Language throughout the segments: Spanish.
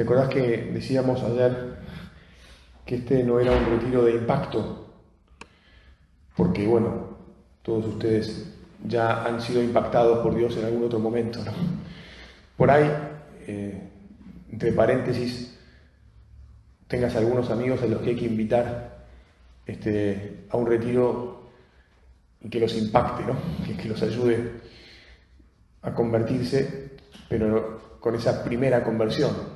¿Te acordás que decíamos ayer que este no era un retiro de impacto? Porque, bueno, todos ustedes ya han sido impactados por Dios en algún otro momento. ¿no? Por ahí, eh, entre paréntesis, tengas algunos amigos a los que hay que invitar este, a un retiro y que los impacte, ¿no? que, que los ayude a convertirse, pero con esa primera conversión.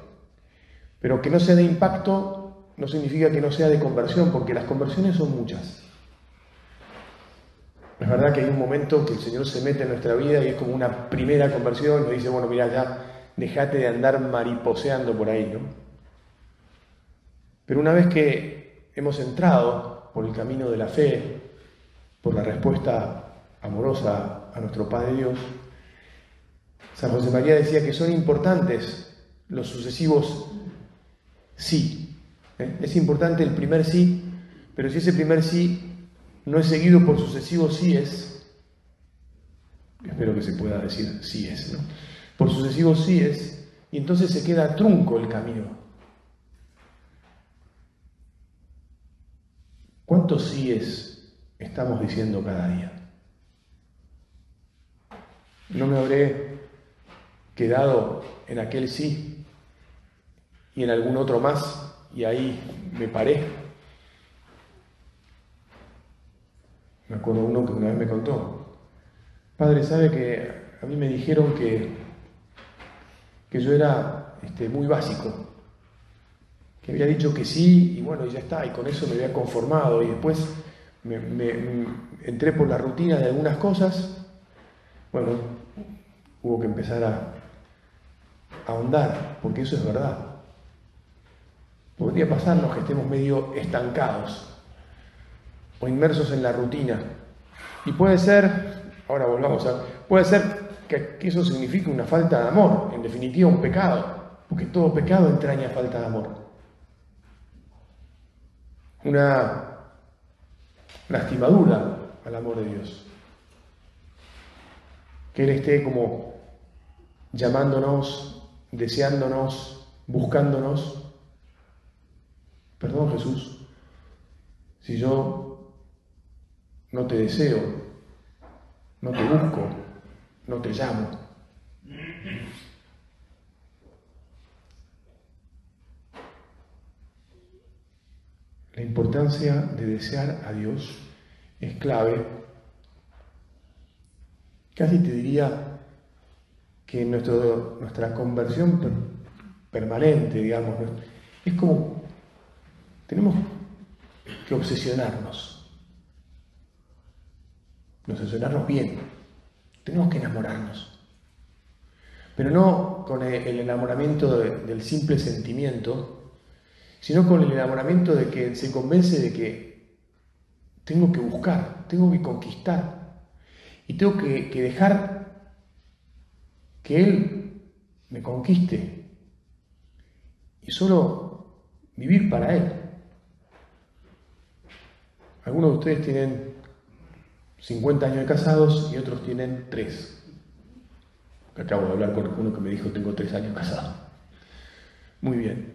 Pero que no sea de impacto no significa que no sea de conversión, porque las conversiones son muchas. Es verdad que hay un momento que el Señor se mete en nuestra vida y es como una primera conversión, nos dice, bueno, mira, ya dejate de andar mariposeando por ahí, ¿no? Pero una vez que hemos entrado por el camino de la fe, por la respuesta amorosa a nuestro Padre Dios, San José María decía que son importantes los sucesivos sí. ¿eh? Es importante el primer sí, pero si ese primer sí no es seguido por sucesivos síes, espero que se pueda decir síes, ¿no? Por sucesivos síes, y entonces se queda trunco el camino. ¿Cuántos síes estamos diciendo cada día? No me habré quedado en aquel sí y en algún otro más, y ahí me paré. Me acuerdo uno que una vez me contó, padre, ¿sabe que a mí me dijeron que, que yo era este, muy básico? Que había dicho que sí y bueno, y ya está, y con eso me había conformado y después me, me entré por la rutina de algunas cosas. Bueno, hubo que empezar a, ahondar, porque eso es verdad. Podría pasarnos que estemos medio estancados o inmersos en la rutina. Y puede ser, ahora volvamos a, puede ser que, que eso signifique una falta de amor, en definitiva un pecado, porque todo pecado entraña falta de amor. Una lastimadura al amor de Dios. Que Él esté como llamándonos, deseándonos, buscándonos. Perdón Jesús, si yo no te deseo, no te busco, no te llamo. La importancia de desear a Dios es clave. Casi te diría que nuestra conversión per, permanente, digamos, es como tenemos que obsesionarnos, obsesionarnos bien, tenemos que enamorarnos, pero no con el enamoramiento de, del simple sentimiento, sino con el enamoramiento de que se convence de que tengo que buscar, tengo que conquistar. Y tengo que dejar que Él me conquiste. Y solo vivir para Él. Algunos de ustedes tienen 50 años de casados y otros tienen 3. Acabo de hablar con uno que me dijo tengo 3 años casado. Muy bien.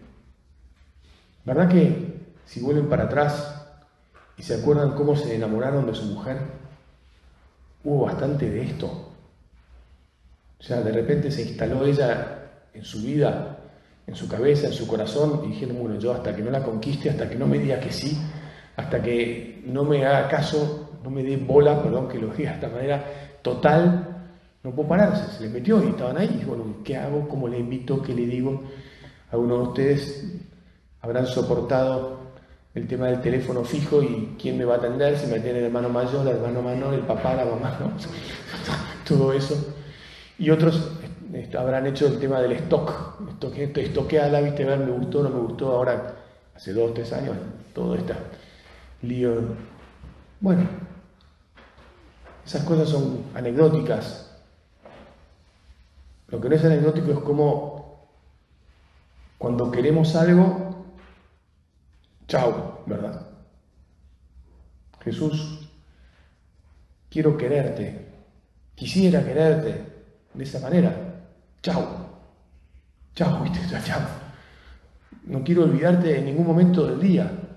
¿Verdad que si vuelven para atrás y se acuerdan cómo se enamoraron de su mujer, hubo bastante de esto? O sea, de repente se instaló ella en su vida, en su cabeza, en su corazón, y dijeron, bueno, yo hasta que no la conquiste, hasta que no me diga que sí, hasta que no me haga caso, no me dé bola, perdón que lo diga de esta manera, total, no puedo pararse. Se le metió y estaban ahí. Y bueno, ¿qué hago? ¿Cómo le invito? ¿Qué le digo? Algunos de ustedes habrán soportado el tema del teléfono fijo y quién me va a atender, si me tiene el hermano mayor, el hermano menor, el papá, la mamá, ¿no? todo eso. Y otros habrán hecho el tema del stock, estoqueala, viste, ver, me gustó, no me gustó, ahora, hace dos, tres años, todo está lío. Bueno, esas cosas son anecdóticas. Lo que no es anecdótico es como cuando queremos algo, chao, ¿verdad? Jesús, quiero quererte, quisiera quererte de esa manera, chao, chao, chao. No quiero olvidarte en ningún momento del día.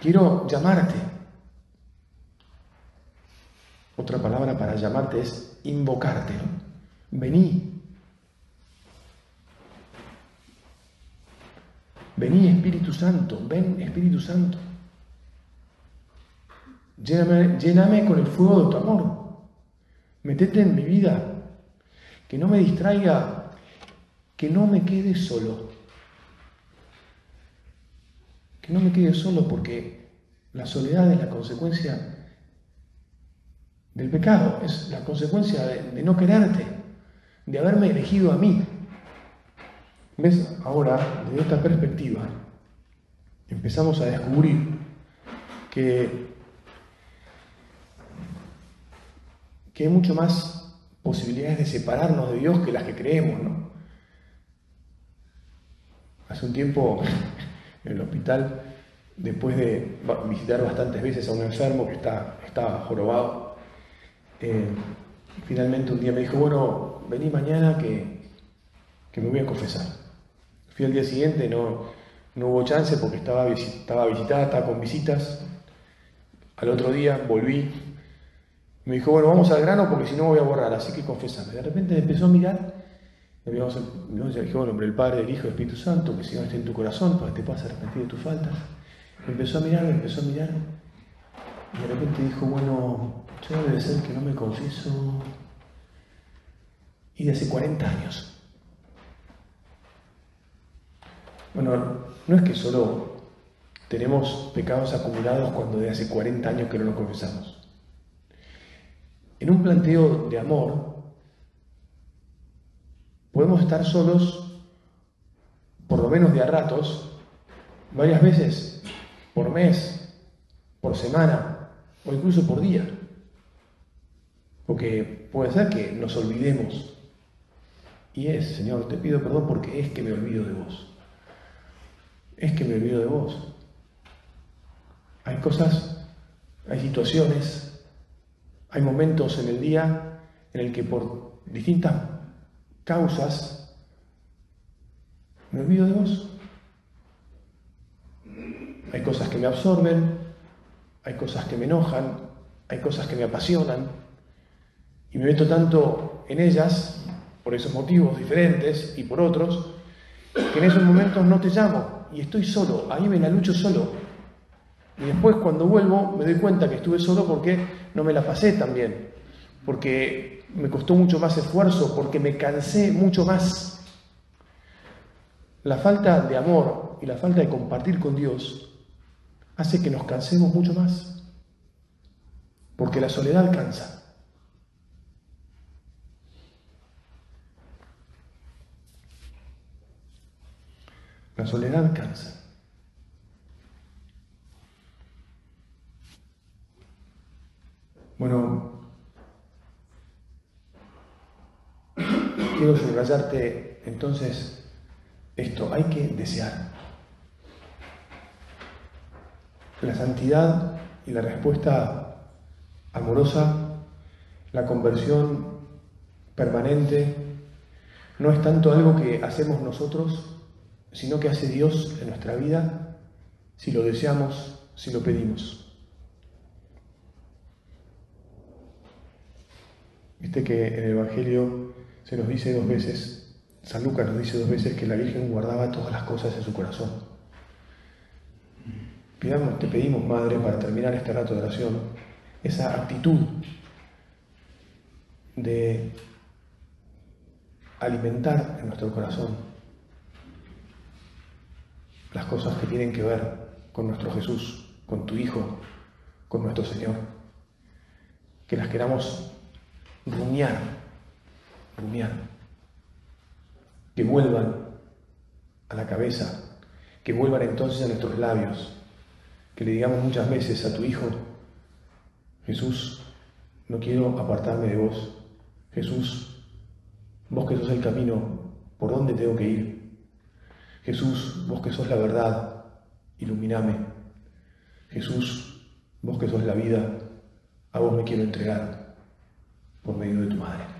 Quiero llamarte. Otra palabra para llamarte es invocarte. Vení. Vení Espíritu Santo, ven Espíritu Santo. Lléname, lléname con el fuego de tu amor. Metete en mi vida. Que no me distraiga. Que no me quede solo. No me quede solo porque la soledad es la consecuencia del pecado, es la consecuencia de, no quererte, de haberme elegido a mí. ¿Ves? Ahora, desde esta perspectiva, empezamos a descubrir que, que hay mucho más posibilidades de separarnos de Dios que las que creemos, ¿no? Hace un tiempo en el hospital, después de visitar bastantes veces a un enfermo que está, estaba jorobado, eh, finalmente un día me dijo, bueno, vení mañana que, me voy a confesar. Fui al día siguiente, no, no hubo chance porque estaba, estaba visitada, estaba con visitas. Al otro día volví, me dijo, bueno, vamos al grano porque si no voy a borrar, así que confesame. De repente empezó a mirar le dijo, bueno, hombre, el Padre, el Hijo, el Espíritu Santo, que el Señor esté en tu corazón para que te puedas arrepentir de tus faltas. Empezó a mirar, me empezó a mirar. Y de repente dijo, bueno, yo debe ser que no me confieso. Y de hace 40 años. Bueno, no es que solo tenemos pecados acumulados cuando de hace 40 años que no nos confesamos. En un planteo de amor, podemos estar solos, por lo menos de a ratos, varias veces por mes, por semana o incluso por día. Porque puede ser que nos olvidemos. Y es, Señor, te pido perdón porque es que me olvido de vos. Es que me olvido de vos. Hay cosas, hay situaciones, hay momentos en el día en el que por distintas causas, me olvido de vos. Hay cosas que me absorben, hay cosas que me enojan, hay cosas que me apasionan, y me meto tanto en ellas, por esos motivos diferentes y por otros, que en esos momentos no te llamo y estoy solo, ahí me la lucho solo. Y después cuando vuelvo me doy cuenta que estuve solo porque no me la pasé tan bien, porque me costó mucho más esfuerzo porque me cansé mucho más. La falta de amor y la falta de compartir con Dios hace que nos cansemos mucho más, porque la soledad cansa. La soledad cansa. Bueno, quiero subrayarte entonces esto, hay que desear. La santidad y la respuesta amorosa, la conversión permanente, no es tanto algo que hacemos nosotros, sino que hace Dios en nuestra vida si lo deseamos, si lo pedimos. Viste que en el Evangelio se nos dice dos veces, San Lucas nos dice dos veces que la Virgen guardaba todas las cosas en su corazón. Te pedimos, Madre, para terminar este rato de oración, esa actitud de alimentar en nuestro corazón las cosas que tienen que ver con nuestro Jesús, con tu Hijo, con nuestro Señor. Que las queramos rumiar que vuelvan a la cabeza, que vuelvan entonces a nuestros labios, que le digamos muchas veces a tu Hijo, Jesús, no quiero apartarme de vos, Jesús, vos que sos el camino, ¿por dónde tengo que ir? Jesús, vos que sos la verdad, iluminame. Jesús, vos que sos la vida, a vos me quiero entregar por medio de tu Madre.